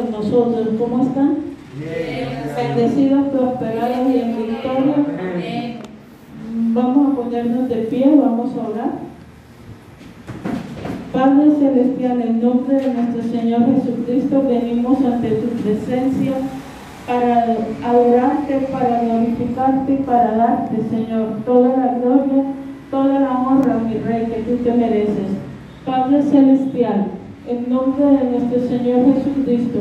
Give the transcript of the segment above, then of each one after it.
con nosotros. ¿Cómo están? Bendecidos, prosperados y en victoria. Vamos a ponernos de pie, vamos a orar. Padre Celestial, en nombre de nuestro Señor Jesucristo, venimos ante tu presencia para adorarte, para glorificarte y para darte, Señor, toda la gloria, toda la honra, mi Rey, que tú te mereces. Padre Celestial, en nombre de nuestro Señor Jesucristo,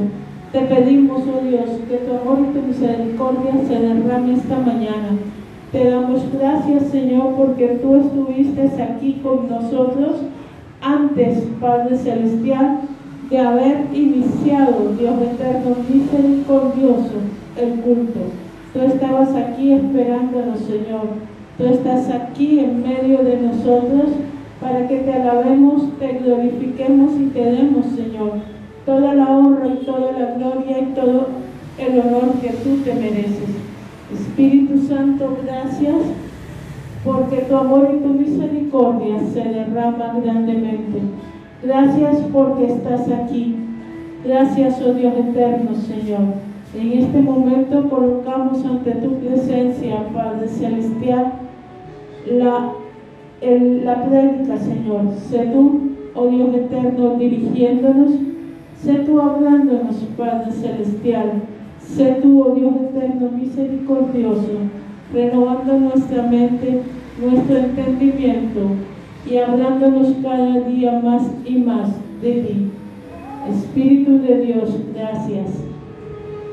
te pedimos, oh Dios, que tu amor y tu misericordia se derrame esta mañana. Te damos gracias, Señor, porque tú estuviste aquí con nosotros antes, Padre Celestial, de haber iniciado, Dios eterno, misericordioso, el culto. Tú estabas aquí esperándonos, Señor. Tú estás aquí en medio de nosotros para que te alabemos, te glorifiquemos y te demos, Señor, toda la honra y toda la gloria y todo el honor que tú te mereces. Espíritu Santo, gracias porque tu amor y tu misericordia se derraman grandemente. Gracias porque estás aquí. Gracias, oh Dios eterno, Señor. En este momento colocamos ante tu presencia, Padre Celestial, la, la prédica, Señor. Sé tú, oh Dios eterno, dirigiéndonos. Sé tú hablándonos, Padre Celestial. Sé tú, oh Dios eterno, misericordioso, renovando nuestra mente, nuestro entendimiento y hablándonos cada día más y más de ti. Espíritu de Dios, gracias,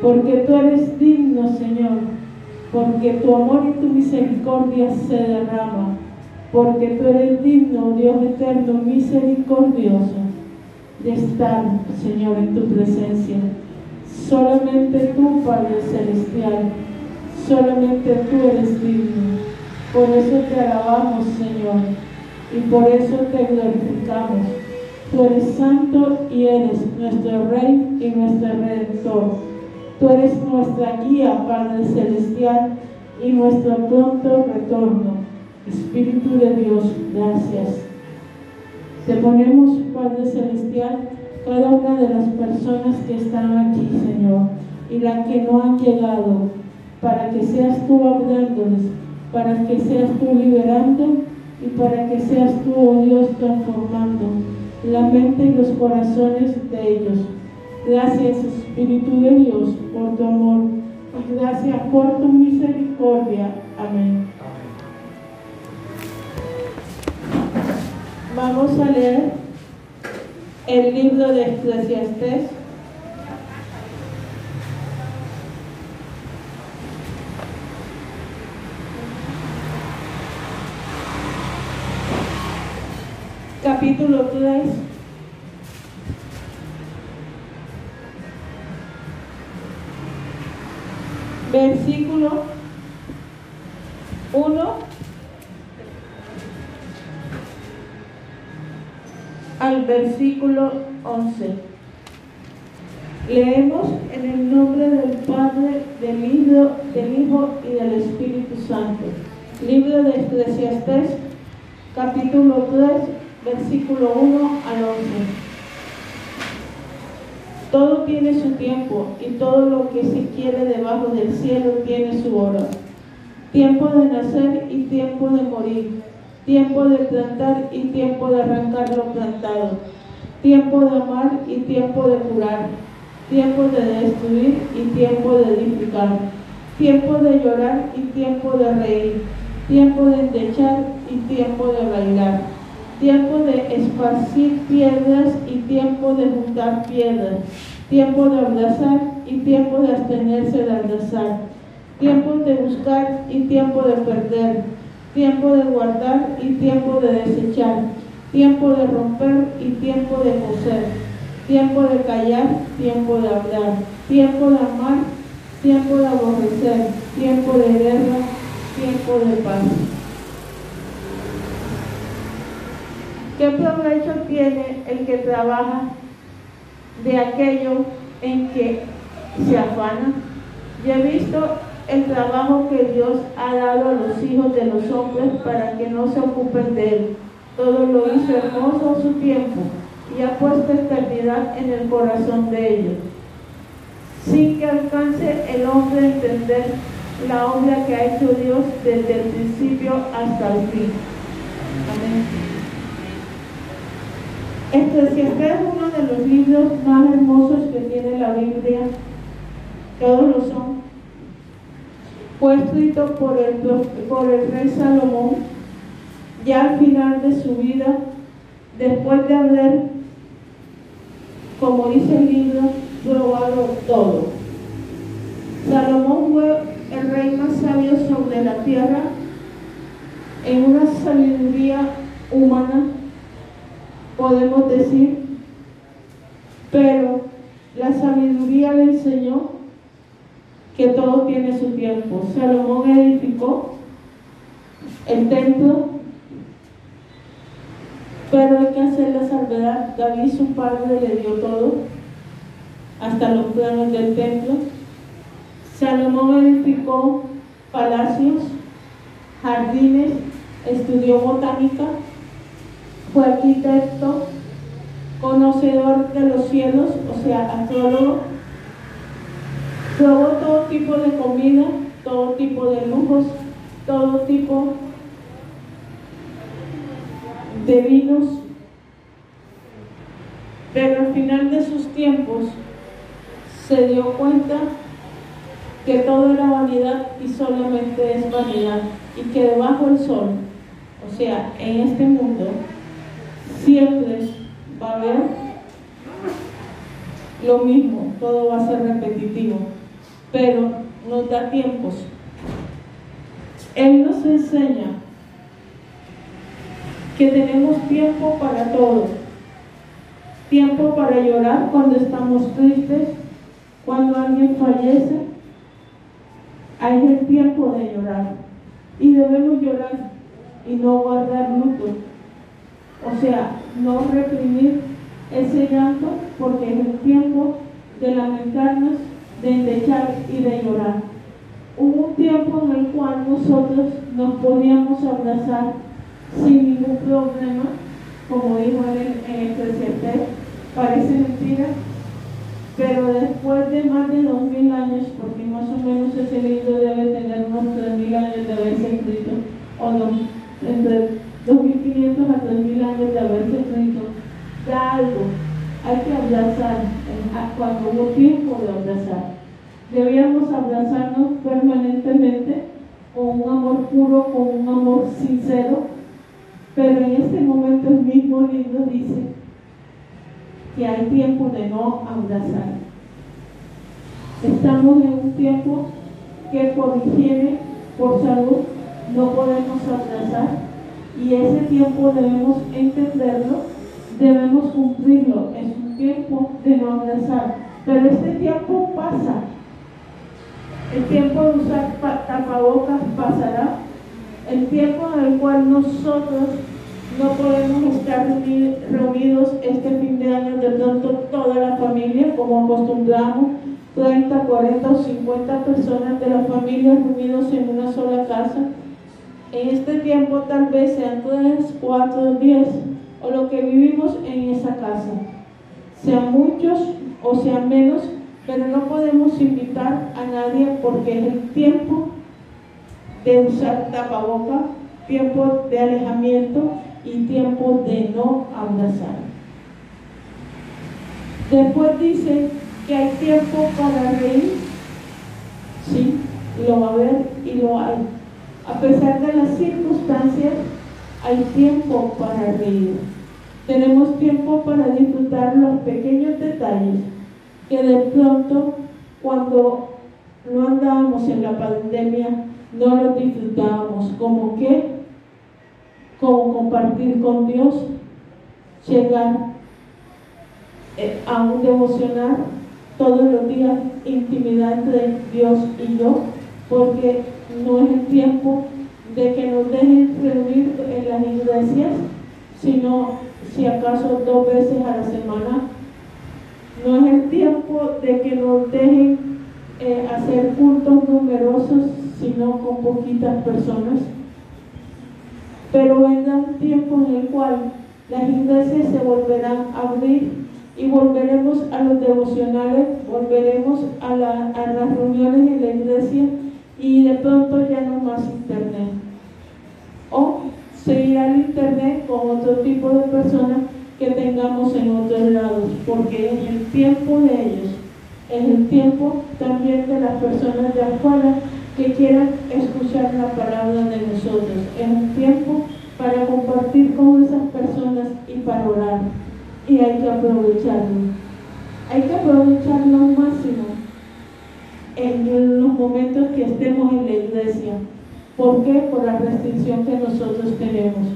porque tú eres digno, Señor, porque tu amor y tu misericordia se derrama, porque tú eres digno, Dios eterno, misericordioso, de estar, Señor, en tu presencia. Solamente tú, Padre Celestial, solamente tú eres digno. Por eso te alabamos, Señor y por eso te glorificamos. Tú eres santo y eres nuestro Rey y nuestro Redentor. Tú eres nuestra guía, Padre Celestial, y nuestro pronto retorno. Espíritu de Dios, gracias. Te ponemos, Padre Celestial, cada una de las personas que están aquí, Señor, y las que no han llegado, para que seas tú hablándoles, para que seas tú liberando y para que seas tú, oh Dios, transformando la mente y los corazones de ellos. Gracias, Espíritu de Dios, por tu amor y gracias por tu misericordia. Amén. Vamos a leer el libro de Eclesiastes capítulo 3. Versículo 1 al versículo 11. Leemos en el nombre del Padre, del Hijo, del Hijo y del Espíritu Santo. Libro de Eclesiastés, capítulo 3, versículo 1 al 11. Todo tiene su tiempo y todo lo que se quiere debajo del cielo tiene su hora. Tiempo de nacer y tiempo de morir. Tiempo de plantar y tiempo de arrancar lo plantado. Tiempo de amar y tiempo de curar. Tiempo de destruir y tiempo de edificar. Tiempo de llorar y tiempo de reír. Tiempo de endechar y tiempo de bailar tiempo de esparcir piedras y tiempo de juntar piedras, tiempo de abrazar y tiempo de abstenerse de abrazar, tiempo de buscar y tiempo de perder, tiempo de guardar y tiempo de desechar, tiempo de romper y tiempo de coser, tiempo de callar, tiempo de hablar, tiempo de amar, tiempo de aborrecer, tiempo de guerra, tiempo de paz. ¿Qué provecho tiene el que trabaja de aquello en que se afana? Yo he visto el trabajo que Dios ha dado a los hijos de los hombres para que no se ocupen de él. Todo lo hizo hermoso a su tiempo y ha puesto eternidad en el corazón de ellos. sin que alcance el hombre a entender la obra que ha hecho Dios desde el principio hasta el fin. Amén. Eclesiastés es uno de los libros más hermosos que tiene la Biblia. Todos lo son. Fue escrito por el, por el rey Salomón ya al final de su vida, después de haber, como dice el libro, probado todo. Salomón fue el rey más sabio sobre la tierra en una sabiduría humana, podemos decir, pero la sabiduría le enseñó que todo tiene su Salomón edificó el templo, pero hay que hacer la salvedad. David, su padre, le dio todo, hasta los planos del templo. Salomón edificó palacios, jardines, estudió botánica, fue arquitecto, conocedor de los cielos, o sea, astrólogo, probó todo tipo de comida, todo tipo de lujos, todo tipo de vinos, pero al final de sus tiempos se dio cuenta que todo era vanidad y solamente es vanidad y que debajo del sol, o sea, en este mundo, siempre va a haber lo mismo, todo va a ser repetitivo, pero nos da tiempos. Él nos enseña que tenemos tiempo para todo. Tiempo para llorar cuando estamos tristes, cuando alguien fallece. Hay el tiempo de llorar. Y debemos llorar y no guardar luto. O sea, no reprimir ese llanto porque es el tiempo de lamentarnos, de endechar y de llorar. Hubo un tiempo en el cual nosotros nos podíamos abrazar sin ningún problema, como dijo en el presidente, parece mentira, pero después de más de dos mil años, porque más o menos ese libro debe tener unos tres mil años de haberse escrito, o no, entre 2500 a 3000 años de haberse escrito, da algo, hay que abrazar cuando hubo tiempo de abrazar. Debíamos abrazarnos permanentemente con un amor puro, con un amor sincero, pero en este momento el mismo libro dice que hay tiempo de no abrazar. Estamos en un tiempo que por higiene, por salud, no podemos abrazar y ese tiempo debemos entenderlo, debemos cumplirlo. Tiempo de no abrazar, pero este tiempo pasa. El tiempo de usar tapabocas pasará el tiempo en el cual nosotros no podemos estar reunidos este fin de año de pronto toda la familia, como acostumbramos, 30, 40 o 50 personas de la familia reunidos en una sola casa. En este tiempo tal vez sean 3, 4, 10 o lo que vivimos en esa casa. Sean muchos o sean menos, pero no podemos invitar a nadie porque es el tiempo de usar tapaboca, tiempo de alejamiento y tiempo de no abrazar. Después dice que hay tiempo para reír. Sí, lo va a haber y lo hay. A pesar de las circunstancias, hay tiempo para reír. Tenemos tiempo para disfrutar los pequeños detalles que de pronto cuando no andábamos en la pandemia no lo disfrutábamos, como que, como compartir con Dios, llegar eh, a un devocional todos los días, intimidad entre Dios y yo, porque no es el tiempo de que nos dejen reunir en las iglesias, sino si acaso dos veces a la semana. No es el tiempo de que nos dejen eh, hacer cultos numerosos, sino con poquitas personas. Pero vendrá un tiempo en el cual las iglesias se volverán a abrir y volveremos a los devocionales, volveremos a, a las reuniones en la iglesia y de pronto ya no más internet. Seguir al internet con otro tipo de personas que tengamos en otros lados, porque es el tiempo de ellos, es el tiempo también de las personas de afuera que quieran escuchar la palabra de nosotros, es un tiempo para compartir con esas personas y para orar, y hay que aprovecharlo, hay que aprovecharlo al máximo en los momentos que estemos en la iglesia. ¿Por qué? Por la restricción que nosotros tenemos.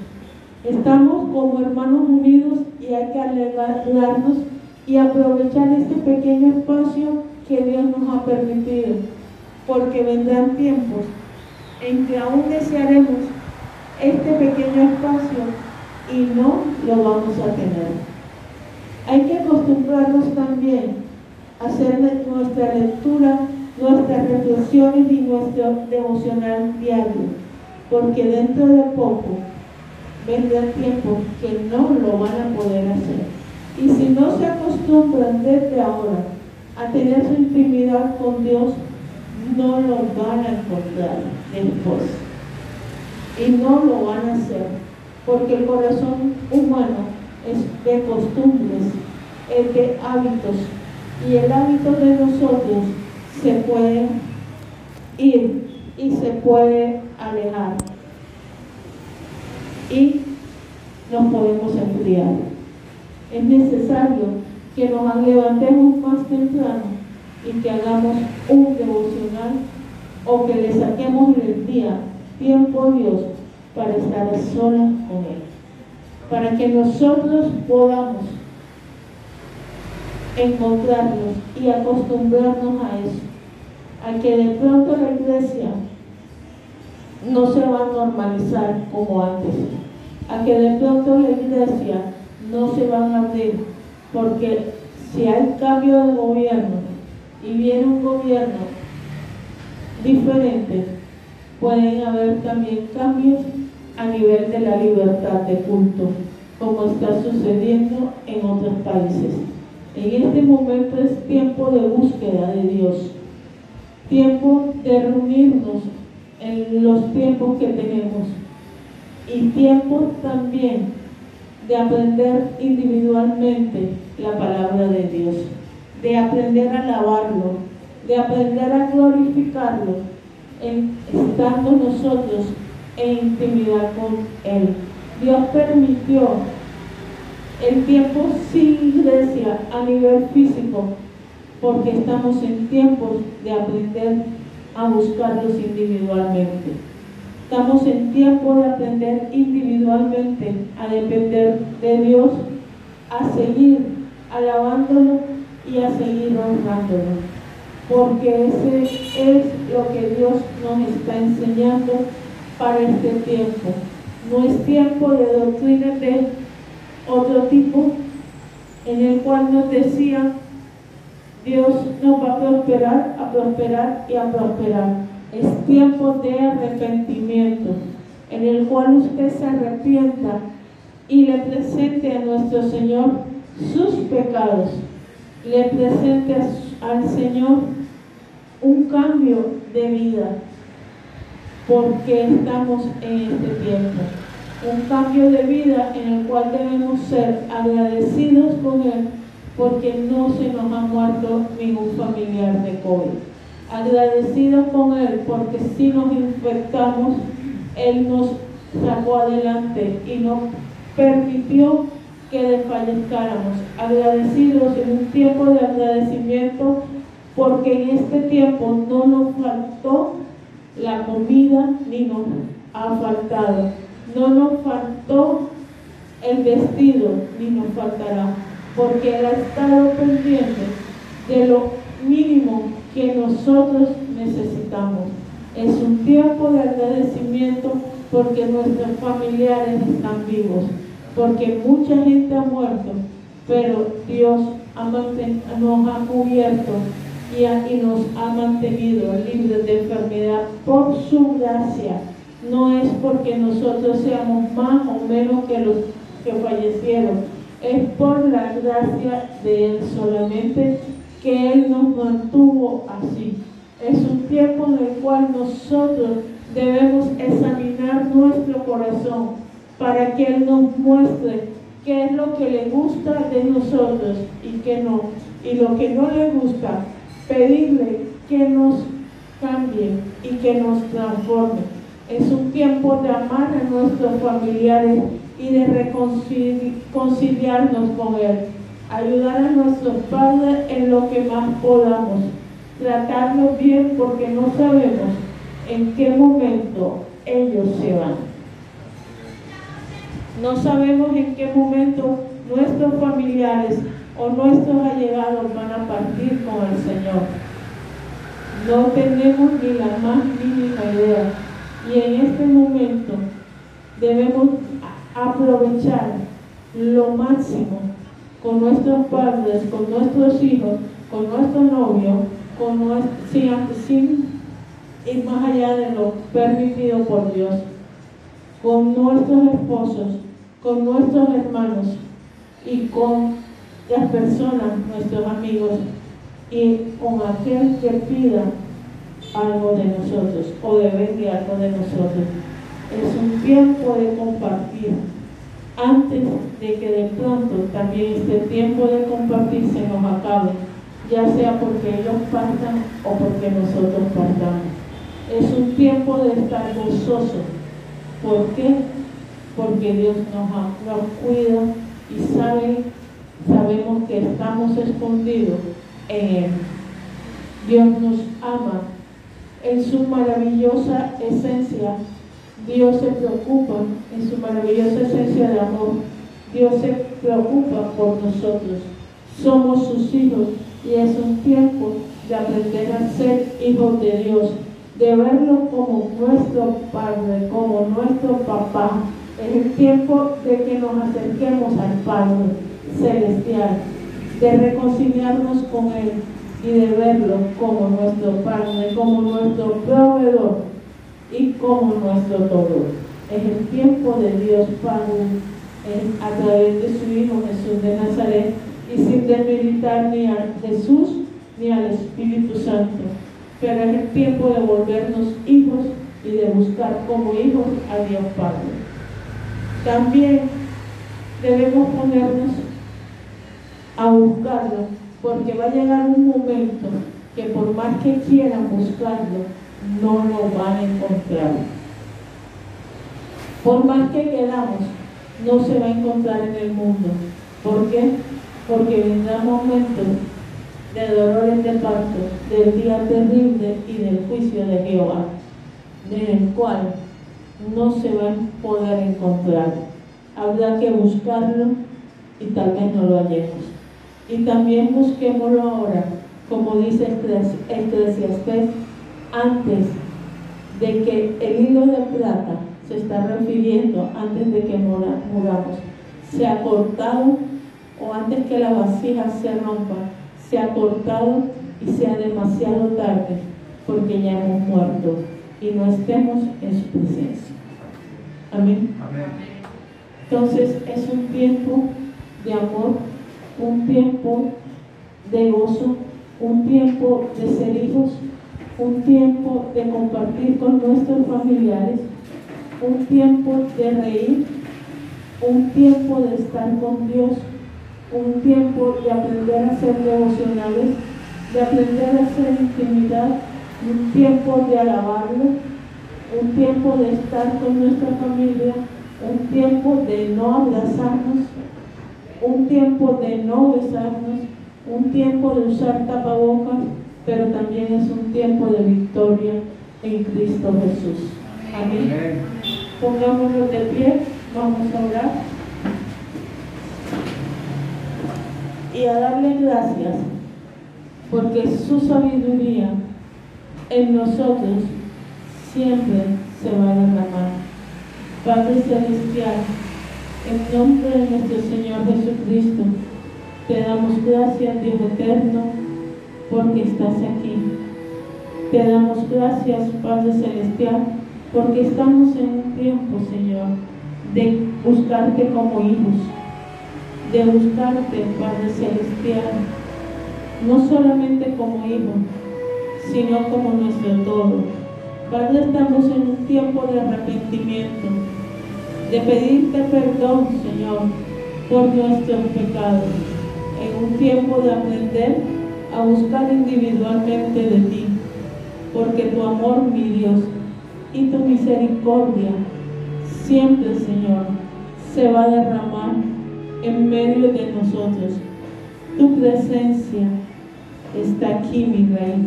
Estamos como hermanos unidos y hay que alegrarnos y aprovechar este pequeño espacio que Dios nos ha permitido, porque vendrán tiempos en que aún desearemos este pequeño espacio y no lo vamos a tener. Hay que acostumbrarnos también a hacer nuestra lectura nuestras reflexiones y nuestro devocional diario, porque dentro de poco vendrá tiempo que no lo van a poder hacer. Y si no se acostumbran desde ahora a tener su intimidad con Dios, no lo van a encontrar después. Y no lo van a hacer, porque el corazón humano es de costumbres, es de hábitos, y el hábito de nosotros se puede ir y se puede alejar. Y nos podemos enfriar. Es necesario que nos levantemos más temprano y que hagamos un devocional o que le saquemos el día tiempo a Dios para estar a solas con Él. Para que nosotros podamos encontrarnos y acostumbrarnos a eso a que de pronto la iglesia no se va a normalizar como antes, a que de pronto la iglesia no se va a abrir, porque si hay cambio de gobierno y viene un gobierno diferente, pueden haber también cambios a nivel de la libertad de culto, como está sucediendo en otros países. En este momento es tiempo de búsqueda de Dios tiempo de reunirnos en los tiempos que tenemos y tiempo también de aprender individualmente la palabra de Dios, de aprender a alabarlo, de aprender a glorificarlo, en, estando nosotros en intimidad con Él. Dios permitió el tiempo sin iglesia a nivel físico porque estamos en tiempos de aprender a buscarlos individualmente. Estamos en tiempo de aprender individualmente a depender de Dios, a seguir alabándolo y a seguir honrándolo. Porque ese es lo que Dios nos está enseñando para este tiempo. No es tiempo de doctrinas de otro tipo, en el cual nos decían Dios nos va a prosperar, a prosperar y a prosperar. Es tiempo de arrepentimiento, en el cual usted se arrepienta y le presente a nuestro Señor sus pecados. Le presente al Señor un cambio de vida, porque estamos en este tiempo. Un cambio de vida en el cual debemos ser agradecidos con Él porque no se nos ha muerto ningún familiar de COVID. Agradecidos con Él porque si nos infectamos, Él nos sacó adelante y nos permitió que desfallezcáramos. Agradecidos en un tiempo de agradecimiento porque en este tiempo no nos faltó la comida ni nos ha faltado. No nos faltó el vestido ni nos faltará porque Él ha estado pendiente de lo mínimo que nosotros necesitamos. Es un tiempo de agradecimiento porque nuestros familiares están vivos, porque mucha gente ha muerto, pero Dios nos ha cubierto y, nos ha mantenido libres de enfermedad por su gracia. No es porque nosotros seamos más o menos que los que fallecieron, Es por la gracia de Él solamente que Él nos mantuvo así. Es un tiempo en el cual nosotros debemos examinar nuestro corazón para que Él nos muestre qué es lo que le gusta de nosotros y qué no. Y lo que no le gusta, pedirle que nos cambie y que nos transforme. Es un tiempo de amar a nuestros familiares y de reconciliarnos con Él. Ayudar a nuestros padres en lo que más podamos. Tratarlos bien porque no sabemos en qué momento ellos se van. No sabemos en qué momento nuestros familiares o nuestros allegados van a partir con el Señor. No tenemos ni la más mínima idea. Y en este momento debemos aprovechar lo máximo con nuestros padres, con nuestros hijos, con nuestro novio, con nuestro, sin, sin ir más allá de lo permitido por Dios, con nuestros esposos, con nuestros hermanos y con las personas, nuestros amigos, y con aquel que pida algo de nosotros o debe algo de nosotros. Es un tiempo de compartir. Antes de que de pronto también este tiempo de compartir se nos acabe, ya sea porque ellos partan o porque nosotros partamos. Es un tiempo de estar gozoso. ¿Por qué? Porque Dios nos, nos cuida y sabe, sabemos que estamos escondidos en Él. Dios nos ama en su maravillosa esencia. Dios se preocupa en su maravillosa esencia de amor. Dios se preocupa por nosotros. Somos sus hijos y es un tiempo de aprender a ser hijos de Dios, de verlo como nuestro Padre, como nuestro papá. Es el tiempo de que nos acerquemos al Padre celestial, de reconciliarnos con Él y de verlo como nuestro Padre, como nuestro proveedor y como nuestro todo. Es el tiempo de Dios Padre a través de su Hijo Jesús de Nazaret y sin debilitar ni a Jesús ni al Espíritu Santo. Pero es el tiempo de volvernos hijos y de buscar como hijos a Dios Padre. También debemos ponernos a buscarlo, porque va a llegar un momento que por más que quieran buscarlo, no lo van a encontrar. Por más que queramos, no se va a encontrar en el mundo. ¿Por qué? Porque vendrá momentos de dolores de parto, del día terrible y del juicio de Jehová, en el cual no se va a poder encontrar. Habrá que buscarlo y tal vez no lo hallemos. Y también busquémoslo ahora, como dice Eclesiastes, antes de que el hilo de plata se está refiriendo antes de que muramos, se ha cortado o antes que la vasija se rompa, se ha cortado y sea demasiado tarde porque ya hemos muerto y no estemos en su presencia. Amén. Entonces es un tiempo de amor, un tiempo de gozo, un tiempo de ser hijos, un tiempo de compartir con nuestros familiares, un tiempo de reír, un tiempo de estar con Dios, un tiempo de aprender a ser devocionales, de aprender a hacer intimidad, un tiempo de alabarlo, un tiempo de estar con nuestra familia, un tiempo de no abrazarnos, un tiempo de no besarnos, un tiempo de usar tapabocas, pero también es un tiempo de victoria en Cristo Jesús. Amén. Pongámonos de pie, vamos a orar. Y a darle gracias, porque su sabiduría en nosotros siempre se va a derramar. Padre Celestial, en nombre de nuestro Señor Jesucristo, te damos gracias, Dios eterno, porque estás aquí. Te damos gracias, Padre Celestial, porque estamos en un tiempo, Señor, de buscarte como hijos, de buscarte, Padre Celestial, no solamente como hijo, sino como nuestro todo. Padre, estamos en un tiempo de arrepentimiento, de pedirte perdón, Señor, por nuestros pecados, en un tiempo de aprender a buscar individualmente de ti, porque tu amor, mi Dios, y tu misericordia siempre, Señor, se va a derramar en medio de nosotros. Tu presencia está aquí, mi Rey.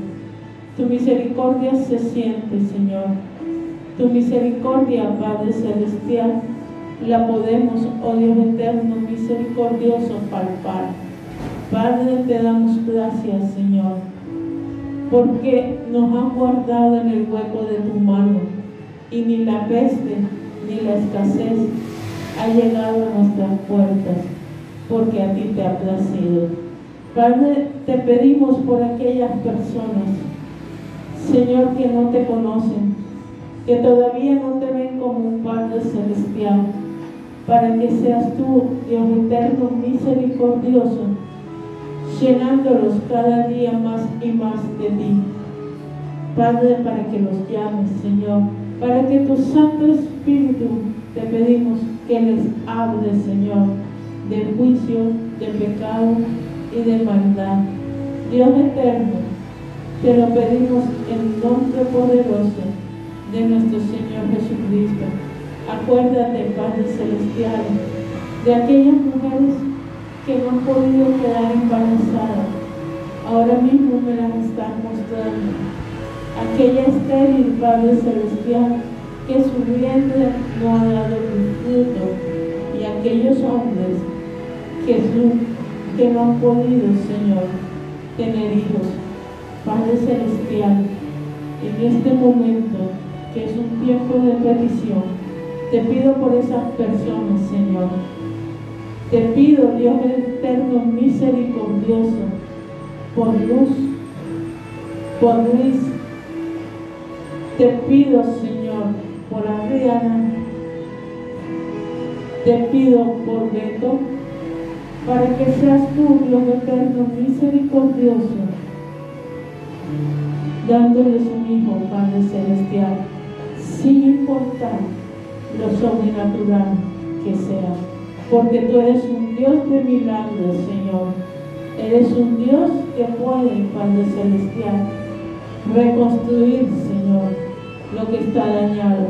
Tu misericordia se siente, Señor. Tu misericordia, Padre Celestial, la podemos, oh Dios eterno, misericordioso, palpar. Padre, te damos gracias, Señor, porque nos has guardado en el hueco de tu mano y ni la peste ni la escasez ha llegado a nuestras puertas, porque a ti te ha placido. Padre, te pedimos por aquellas personas, Señor, que no te conocen, que todavía no te ven como un Padre celestial, para que seas tú, Dios eterno, misericordioso, llenándolos cada día más y más de ti. Padre, para que los llames, Señor, para que tu Santo Espíritu te pedimos que les hable, Señor, de juicio, de pecado y de maldad. Dios eterno, te lo pedimos en nombre poderoso de nuestro Señor Jesucristo. Acuérdate, Padre Celestial, de aquellas mujeres que no han podido quedar embarazadas. Ahora mismo me las están mostrando. Aquella estéril, Padre Celestial, que su vientre no ha dado fruto. Y aquellos hombres, Jesús, que no han podido, Señor, tener hijos. Padre Celestial, en este momento, que es un tiempo de petición, te pido por esas personas, Señor. Te pido, Dios eterno, misericordioso, por luz, por Luis. Te pido, Señor, por Adriana. Te pido por Beto, para que seas tú, Dios eterno, misericordioso, dándoles un hijo, Padre Celestial, sin importar lo sobrenatural que sea. Porque tú eres un Dios de milagros, Señor. Eres un Dios que puede, Padre Celestial, reconstruir, Señor, lo que está dañado.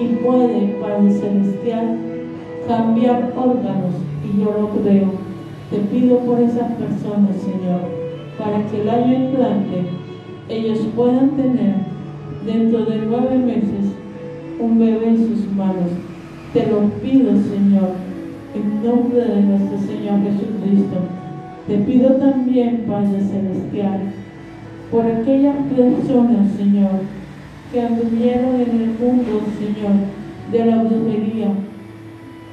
Y puede, Padre Celestial, cambiar órganos. Y yo lo creo. Te pido por esas personas, Señor, para que el año entrante ellos puedan tener dentro de nueve meses un bebé en sus manos. Te lo pido, Señor, en nombre de nuestro Señor Jesucristo. Te pido también, Padre Celestial, por aquellas personas, Señor, que anduvieron en el mundo, Señor, de la brujería,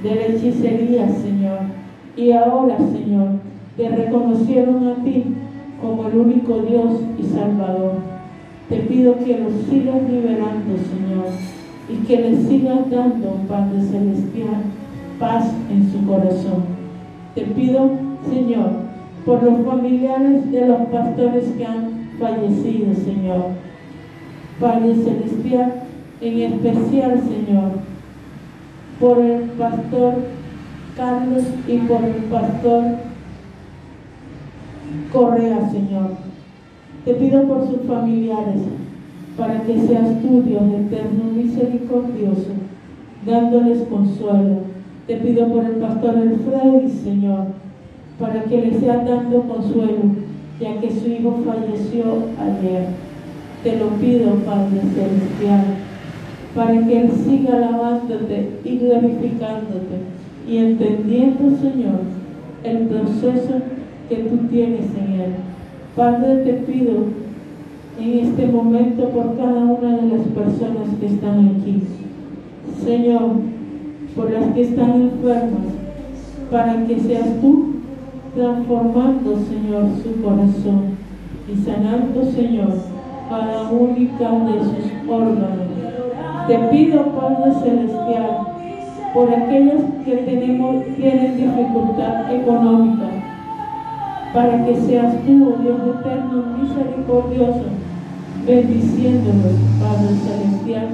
de la hechicería, Señor. Y ahora, Señor, te reconocieron a ti como el único Dios y Salvador. Te pido que los sigas liberando, Señor, y que les sigas dando, Padre Celestial, paz en su corazón. Te pido, Señor, por los familiares de los pastores que han fallecido, Señor. Padre Celestial, en especial, Señor, por el pastor Carlos y por el pastor Correa, Señor. Te pido por sus familiares, para que seas tú, Dios eterno, misericordioso, dándoles consuelo. Te pido por el pastor Alfredo, Señor, para que le sea dando consuelo, ya que su hijo falleció ayer. Te lo pido, Padre Celestial, para que él siga alabándote y glorificándote y entendiendo, Señor, el proceso que tú tienes en él. Padre, te pido en este momento por cada una de las personas que están aquí. Señor, por las que están enfermas, para que seas tú transformando, Señor, su corazón y sanando, Señor, cada única de sus órganos. Te pido, Padre Celestial, por aquellas que tenemos, tienen dificultad económica, para que seas tú, oh Dios eterno, misericordioso, bendiciéndolos, Padre Celestial,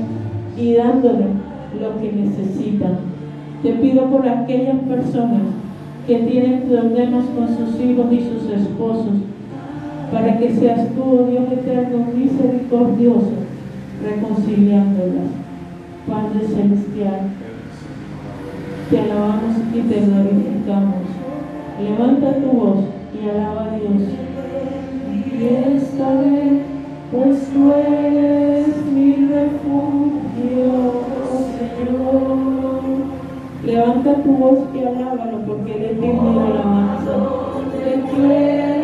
y dándoles lo que necesitan. Te pido por aquellas personas que tienen problemas con sus hijos y sus esposos, para que seas tú, oh Dios eterno, misericordioso, reconciliándolas. Padre Celestial, te alabamos y te glorificamos. Levanta tu voz y alaba a Dios. Y esta vez, pues tú eres mi refugio, Señor. Levanta tu voz y alábalo porque de alabanza. Te quiero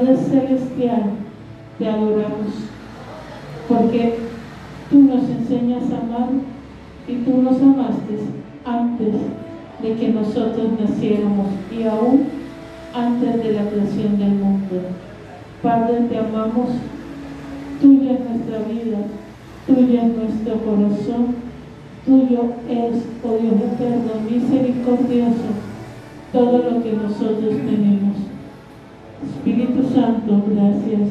Padre Celestial, te adoramos, porque tú nos enseñas a amar y tú nos amaste antes de que nosotros naciéramos y aún antes de la creación del mundo. Padre, te amamos, tuya es nuestra vida, tuya es nuestro corazón Tuyo es, oh Dios eterno, misericordioso, todo lo que nosotros tenemos. Espíritu Santo, gracias.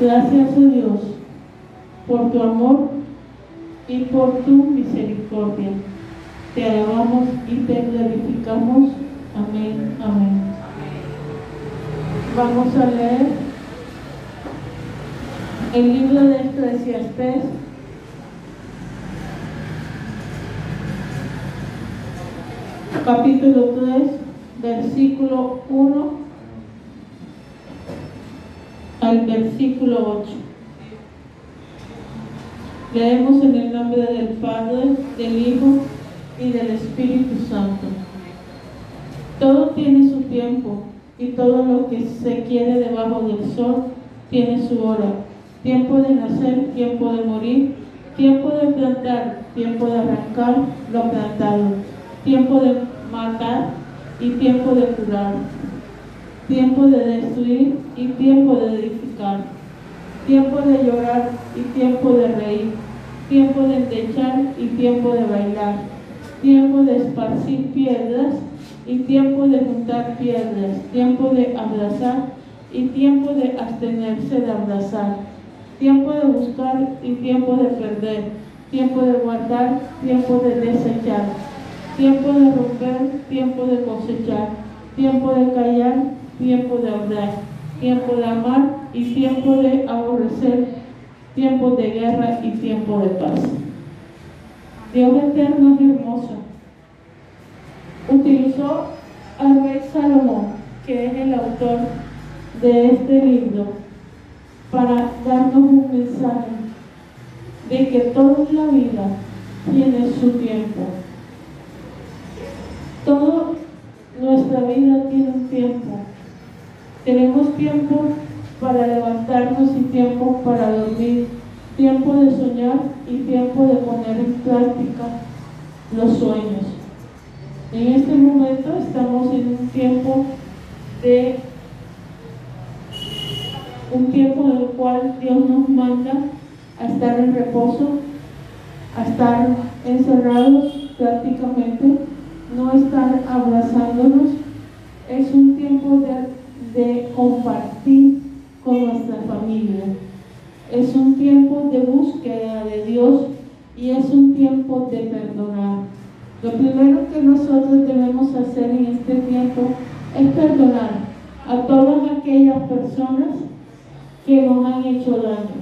Gracias, oh Dios, por tu amor y por tu misericordia. Te alabamos y te glorificamos. Amén, amén. Vamos a leer el libro de Eclesiastés capítulo 3, versículo 1 al versículo 8. Leemos en el nombre del Padre, del Hijo y del Espíritu Santo. Todo tiene su tiempo y todo lo que se quiere debajo del sol tiene su hora. Tiempo de nacer, tiempo de morir, tiempo de plantar, tiempo de arrancar lo plantado, tiempo de matar y tiempo de curar, tiempo de destruir y tiempo de edificar, tiempo de llorar y tiempo de reír, tiempo de endechar y tiempo de bailar, tiempo de esparcir piedras y tiempo de juntar piedras, tiempo de abrazar y tiempo de abstenerse de abrazar, tiempo de buscar y tiempo de perder, tiempo de guardar, tiempo de desechar tiempo de romper, tiempo de cosechar, tiempo de callar, tiempo de hablar, tiempo de amar y tiempo de aborrecer, tiempo de guerra y tiempo de paz. Dios eterno y hermoso utilizó al rey Salomón, que es el autor de este libro, para darnos un mensaje de que toda la vida tiene su tiempo Toda nuestra vida tiene un tiempo. Tenemos tiempo para levantarnos y tiempo para dormir. tiempo de soñar y tiempo de poner en práctica los sueños. En este momento estamos en un tiempo de un tiempo en el cual Dios nos manda a estar en reposo, a estar encerrados prácticamente, no estar abrazándonos. Es un tiempo de, de compartir con nuestra familia. Es un tiempo de búsqueda de Dios y es un tiempo de perdonar. Lo primero que nosotros debemos hacer en este tiempo es perdonar a todas aquellas personas que nos han hecho daño.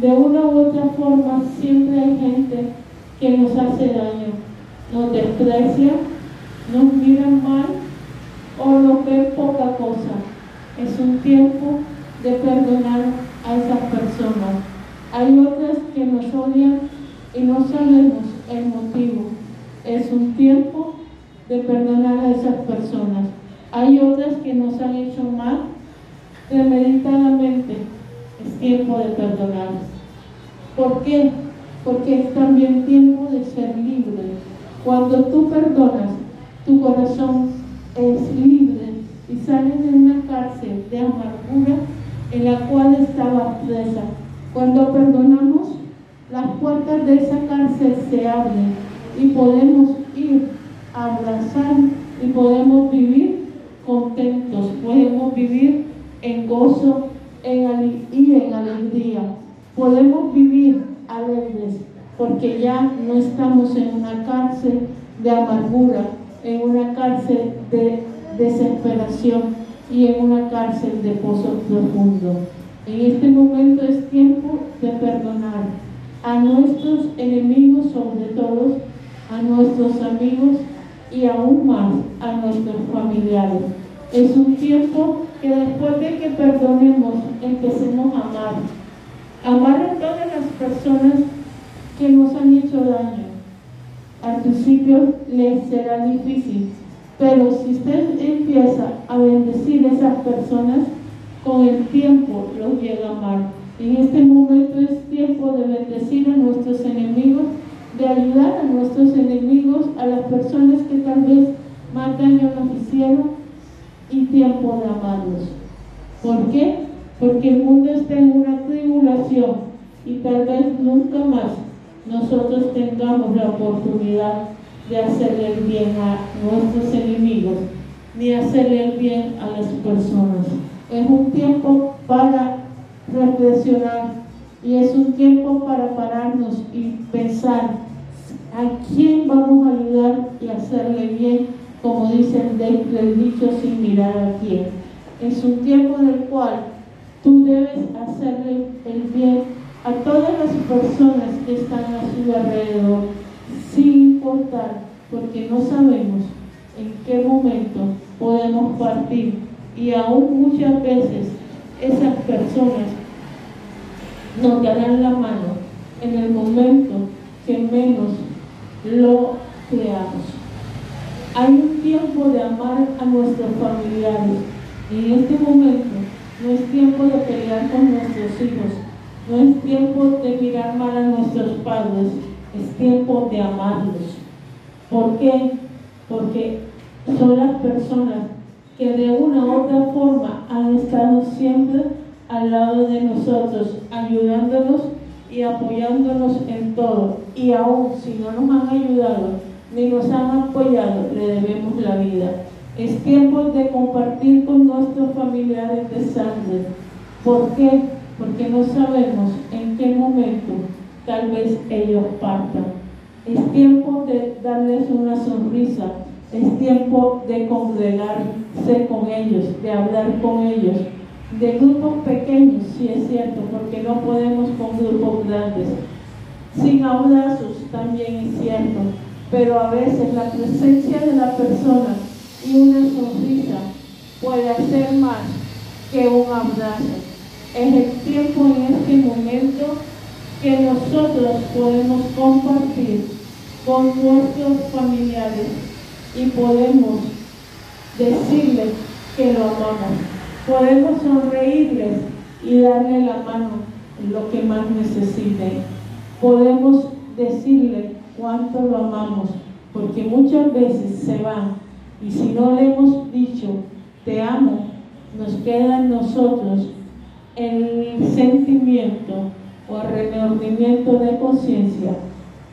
De una u otra forma siempre hay gente que nos hace daño, nos desprecia, nos mira mal o nos ve poca cosa. Es un tiempo de perdonar a esas personas. Hay otras que nos odian y no sabemos el motivo. Es un tiempo de perdonar a esas personas. Hay otras que nos han hecho mal premeditadamente. Es tiempo de perdonar. ¿Por qué? Porque es también tiempo de ser libre. Cuando tú perdonas, tu corazón es libre y sales de una cárcel de amargura en la cual estaba presa. Cuando perdonamos, las puertas de esa cárcel se abren y podemos ir a abrazar y podemos vivir contentos, podemos vivir en gozo en y en alegría. Podemos vivir alegres porque ya no estamos en una cárcel de amargura, en una cárcel de desesperación, y en una cárcel de pozo profundo. En este momento es tiempo de perdonar a nuestros enemigos, sobre todo a nuestros amigos y aún más a nuestros familiares. Es un tiempo que después de que perdonemos, empecemos a amar. Amar a todas las personas que nos han hecho daño. Al principio les será difícil, pero si usted empieza a bendecir a esas personas, con el tiempo los llega a amar. En este momento es tiempo de bendecir a nuestros enemigos, de ayudar a nuestros enemigos, a las personas que tal vez más daño nos hicieron, y tiempo de amarlos. ¿Por qué? Porque el mundo está en una tribulación y tal vez nunca más nosotros tengamos la oportunidad de hacerle el bien a nuestros enemigos, ni hacerle el bien a las personas. Es un tiempo para reflexionar y es un tiempo para pararnos y pensar a quién vamos a ayudar y hacerle bien, como dicen del dicho, sin mirar a quién. Es un tiempo en el cual tú debes hacerle el bien a todas las personas alrededor sin importar, porque no sabemos en qué momento podemos partir y aún muchas veces esas personas nos darán la mano en el momento que menos lo creamos. Hay un tiempo de amar a nuestros familiares y en este momento no es tiempo de pelear con nuestros hijos, no es tiempo de mirar mal a nuestros padres, es tiempo de amarlos. ¿Por qué? Porque son las personas que de una u otra forma han estado siempre al lado de nosotros, ayudándonos y apoyándonos en todo. Y aún si no nos han ayudado ni nos han apoyado, le debemos la vida. Es tiempo de compartir con nuestros familiares de sangre. ¿Por qué? Porque no sabemos en qué momento tal vez ellos partan. Es tiempo de darles una sonrisa, es tiempo de congregarse con ellos, de hablar con ellos, de grupos pequeños, si es cierto, porque no podemos con grupos grandes. Sin abrazos también es cierto, pero a veces la presencia de la persona y una sonrisa puede hacer más que un abrazo. Es el tiempo en este momento que nosotros podemos compartir con nuestros familiares y podemos decirles que lo amamos. Podemos sonreírles y darle la mano lo que más necesite. Podemos decirle cuánto lo amamos, porque muchas veces se van y si no le hemos dicho te amo, nos queda nosotros el sentimiento o el remordimiento de conciencia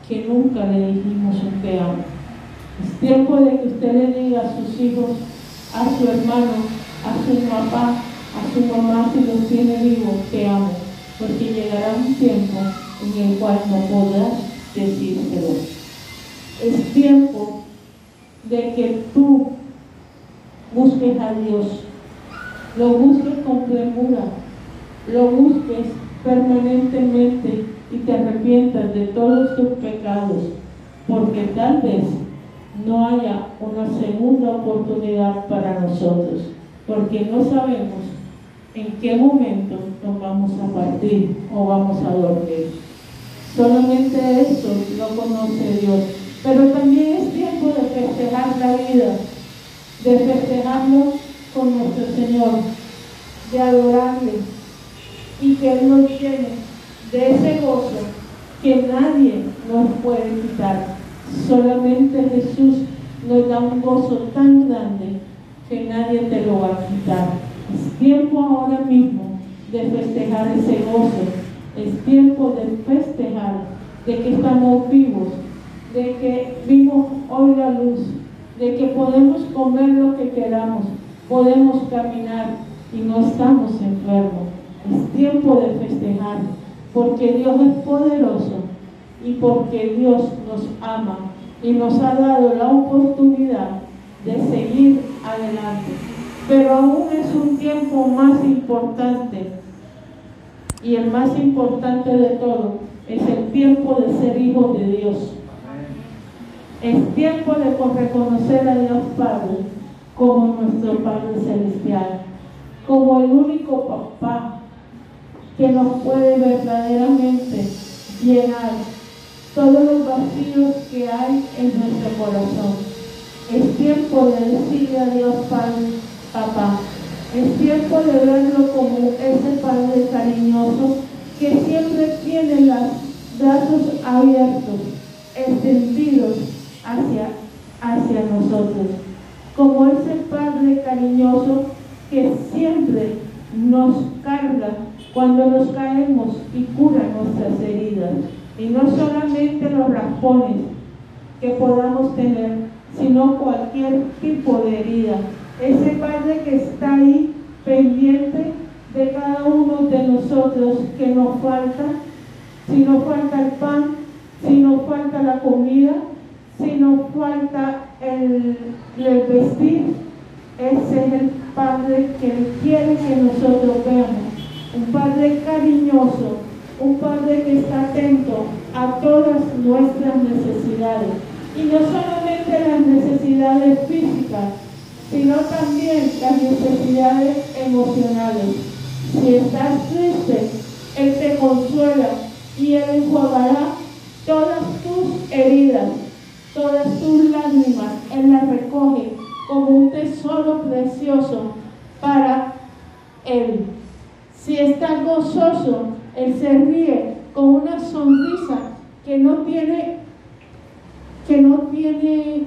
que nunca le dijimos un te amo. Es tiempo de que usted le diga a sus hijos, a su hermano, a su papá, a su mamá si los tiene vivos, te amo, porque llegará un tiempo en el cual no podrás decírselo. Es tiempo de que tú busques a Dios, lo busques con premura, lo busques permanentemente y te arrepientas de todos tus pecados, porque tal vez no haya una segunda oportunidad para nosotros, porque no sabemos en qué momento nos vamos a partir o vamos a dormir. Solamente eso lo conoce Dios. Pero también es tiempo de festejar la vida, de festejarlo con nuestro Señor, de adorarle y que Él nos llene de ese gozo que nadie nos puede quitar. Solamente Jesús nos da un gozo tan grande que nadie te lo va a quitar. Es tiempo ahora mismo de festejar ese gozo. Es tiempo de festejar de que estamos vivos, de que vimos hoy la luz, de que podemos comer lo que queramos, podemos caminar y no estamos enfermos. Es tiempo de festejar, porque Dios es poderoso y porque Dios nos ama y nos ha dado la oportunidad de seguir adelante. Pero aún es un tiempo más importante y el más importante de todo es el tiempo de ser hijos de Dios. Es tiempo de reconocer a Dios Padre como nuestro Padre Celestial, como el único papá que nos puede verdaderamente llenar todos los vacíos que hay en nuestro corazón. Es tiempo de decirle a Dios Padre, papá. Es tiempo de verlo como ese Padre cariñoso que siempre tiene los brazos abiertos, extendidos hacia, hacia nosotros. Como ese Padre cariñoso que siempre nos cuando nos caemos y cura nuestras heridas. Y no solamente los raspones que podamos tener, sino cualquier tipo de herida. Ese Padre que está ahí pendiente de cada uno de nosotros que nos falta, si nos falta el pan, si nos falta la comida, si nos falta el, el vestir, ese es el Padre que quiere que nosotros veamos un Padre cariñoso, un Padre que está atento a todas nuestras necesidades. Y no solamente las necesidades físicas, sino también las necesidades emocionales. Si estás triste, Él te consuela y Él enjuagará todas tus heridas, todas tus lágrimas. Él las recoge como un tesoro precioso para Él. Si está gozoso, Él se ríe con una sonrisa que no tiene, que no tiene,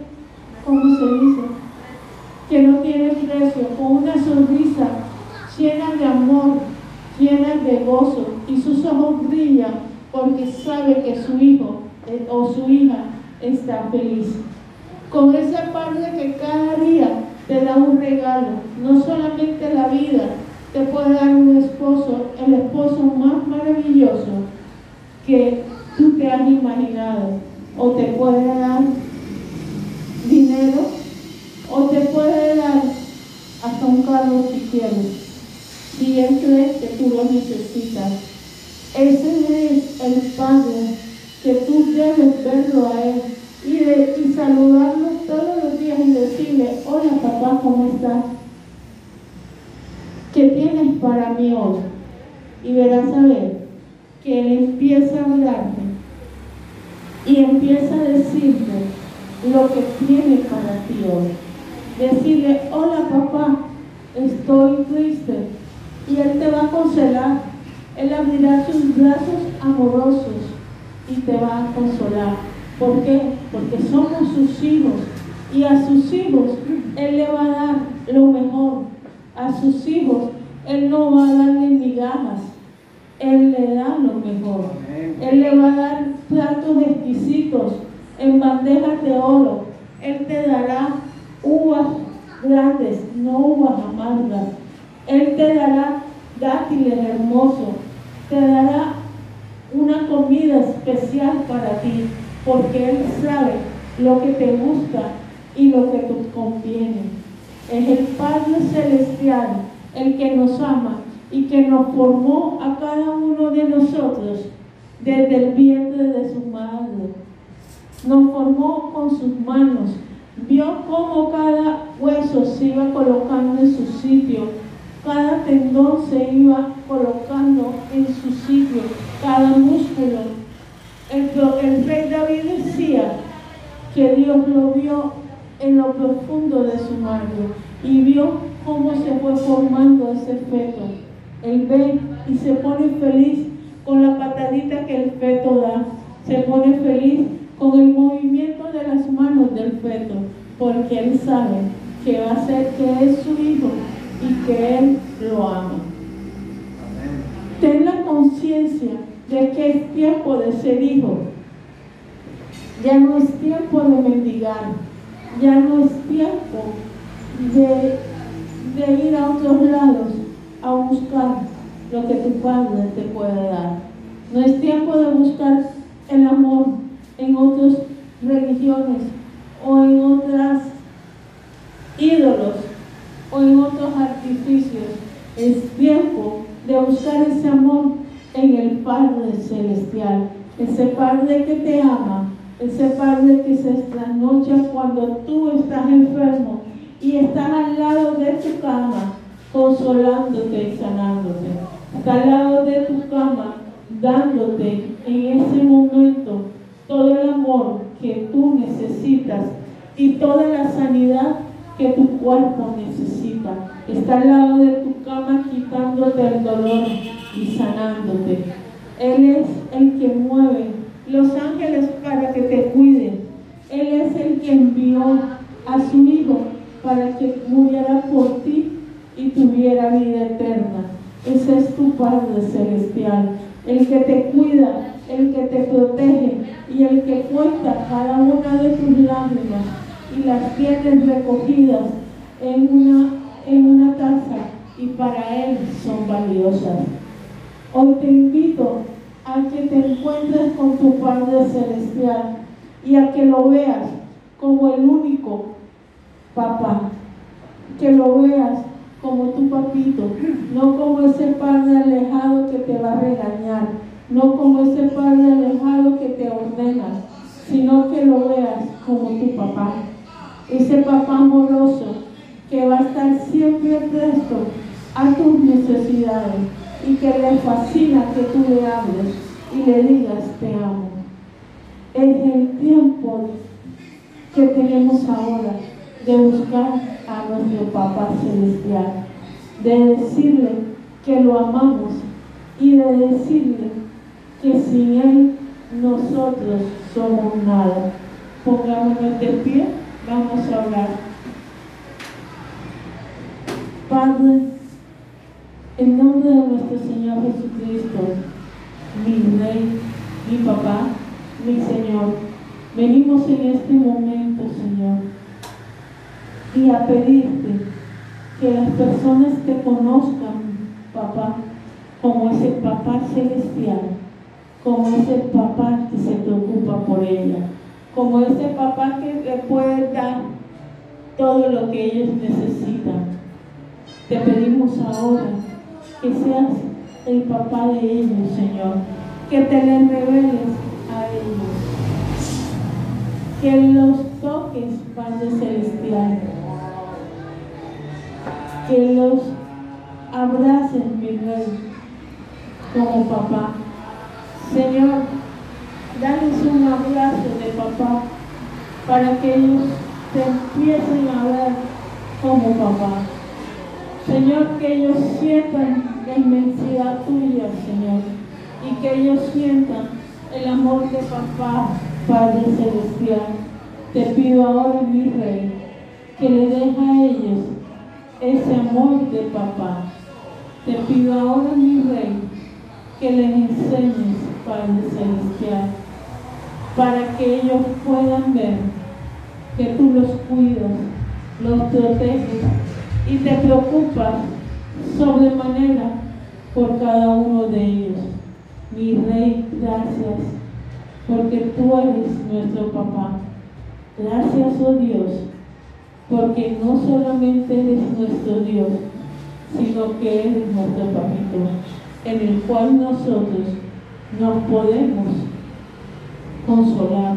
¿cómo se dice? Que no tiene precio, con una sonrisa llena de amor, llena de gozo, y sus ojos brillan porque sabe que su hijo eh, o su hija está feliz. Con ese padre que cada día te da un regalo, no solamente la vida, te puede dar un esposo, el esposo más maravilloso que tú te has imaginado. O te puede dar dinero, o te puede dar hasta un carro si quieres. Si él cree que tú lo necesitas. Ese es el Padre que tú debes verlo a Él y, y saludarlo todos los días y decirle, hola papá, ¿cómo estás? ¿Qué tienes para mí hoy? Y verás a ver que Él empieza a hablarte y empieza a decirte lo que tiene para ti hoy. Decirle, hola papá, estoy triste. Y Él te va a consolar, Él abrirá sus brazos amorosos y te va a consolar. ¿Por qué? Porque somos sus hijos y a sus hijos Él le va a dar lo mejor. A sus hijos Él no va a darle migajas. Él le da lo mejor. Él le va a dar platos exquisitos en bandejas de oro. Él te dará uvas grandes, no uvas amargas. Él te dará dátiles hermosos. Te dará una comida especial para ti, porque Él sabe lo que te gusta y lo que te conviene. Es el Padre Celestial el que nos ama y que nos formó a cada uno de nosotros desde el vientre de su madre. Nos formó con sus manos, vio cómo cada hueso se iba colocando en su sitio, cada tendón se iba colocando en su sitio, cada músculo. El, el rey David decía que Dios lo vio en lo profundo de su mano y vio cómo se fue formando ese feto. Él ve y se pone feliz con la patadita que el feto da. Se pone feliz con el movimiento de las manos del feto, porque él sabe que va a ser que es su hijo y que él lo ama. Ten la conciencia de que es tiempo de ser hijo. Ya no es tiempo de mendigar. Ya no es tiempo de, de ir a otros lados a buscar lo que tu Padre te puede dar. No es tiempo de buscar el amor en otras religiones o en otras ídolos o en otros artificios. Es tiempo de buscar ese amor en el Padre Celestial, ese Padre que te ama, ese Padre que se trasnocha cuando tú estás enfermo y estás al lado de tu cama, consolándote y sanándote. Está al lado de tu cama, dándote en ese momento todo el amor que tú necesitas y toda la sanidad que tu cuerpo necesita. Está al lado de tu cama quitándote el dolor y sanándote. Él es el que mueve los ángeles para que te cuiden. Él es el que envió a su Hijo para que muriera por ti y tuviera vida eterna. Ese es tu Padre Celestial, el que te cuida, el que te protege y el que cuenta cada una de tus lágrimas y las tienes recogidas en una, en una taza y para Él son valiosas. Hoy te invito a que te encuentres con tu Padre Celestial y a que lo veas como el único papá, que lo veas como tu papito, no como ese padre alejado que te va a regañar, no como ese padre alejado que te ordena, sino que lo veas como tu papá, ese papá amoroso que va a estar siempre presto a tus necesidades y que le fascina que tú le hables y le digas te amo. Es el tiempo que tenemos ahora de buscar a nuestro Papá Celestial, de decirle que lo amamos y de decirle que sin Él nosotros somos nada. Pongámonos de pie, vamos a orar. Padre, en nombre de nuestro Señor Jesucristo, mi Rey, mi Papá, mi Señor, venimos en este momento, Señor y a pedirte que las personas te conozcan, papá, como ese papá celestial, como ese papá que se preocupa por ella, como ese papá que le puede dar todo lo que ellos necesitan. Te pedimos ahora que seas el papá de ellos, Señor, que te les reveles a ellos, que los toques, Padre Celestial que los abracen, mi rey, como papá. Señor, dales un abrazo de papá para que ellos te empiecen a ver como papá. Señor, que ellos sientan la inmensidad tuya, Señor, y que ellos sientan el amor de papá, Padre Celestial. Te pido ahora, mi Rey, que le deje a ellos ese amor de papá. Te pido ahora, mi Rey, que les enseñes, Padre Celestial, para que ellos puedan ver que tú los cuidas, los proteges y te preocupas sobremanera por cada uno de ellos. Mi Rey, gracias, porque tú eres nuestro papá. Gracias, oh Dios, porque no solamente eres nuestro Dios, sino que eres nuestro papito, en el cual nosotros nos podemos consolar,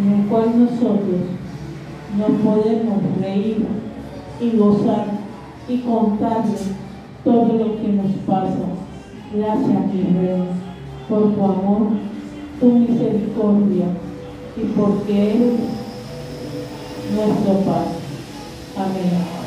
en el cual nosotros nos podemos reír y gozar y contarle todo lo que nos pasa. Gracias, mi Rey, por tu amor, tu misericordia y porque eres nuestro Padre.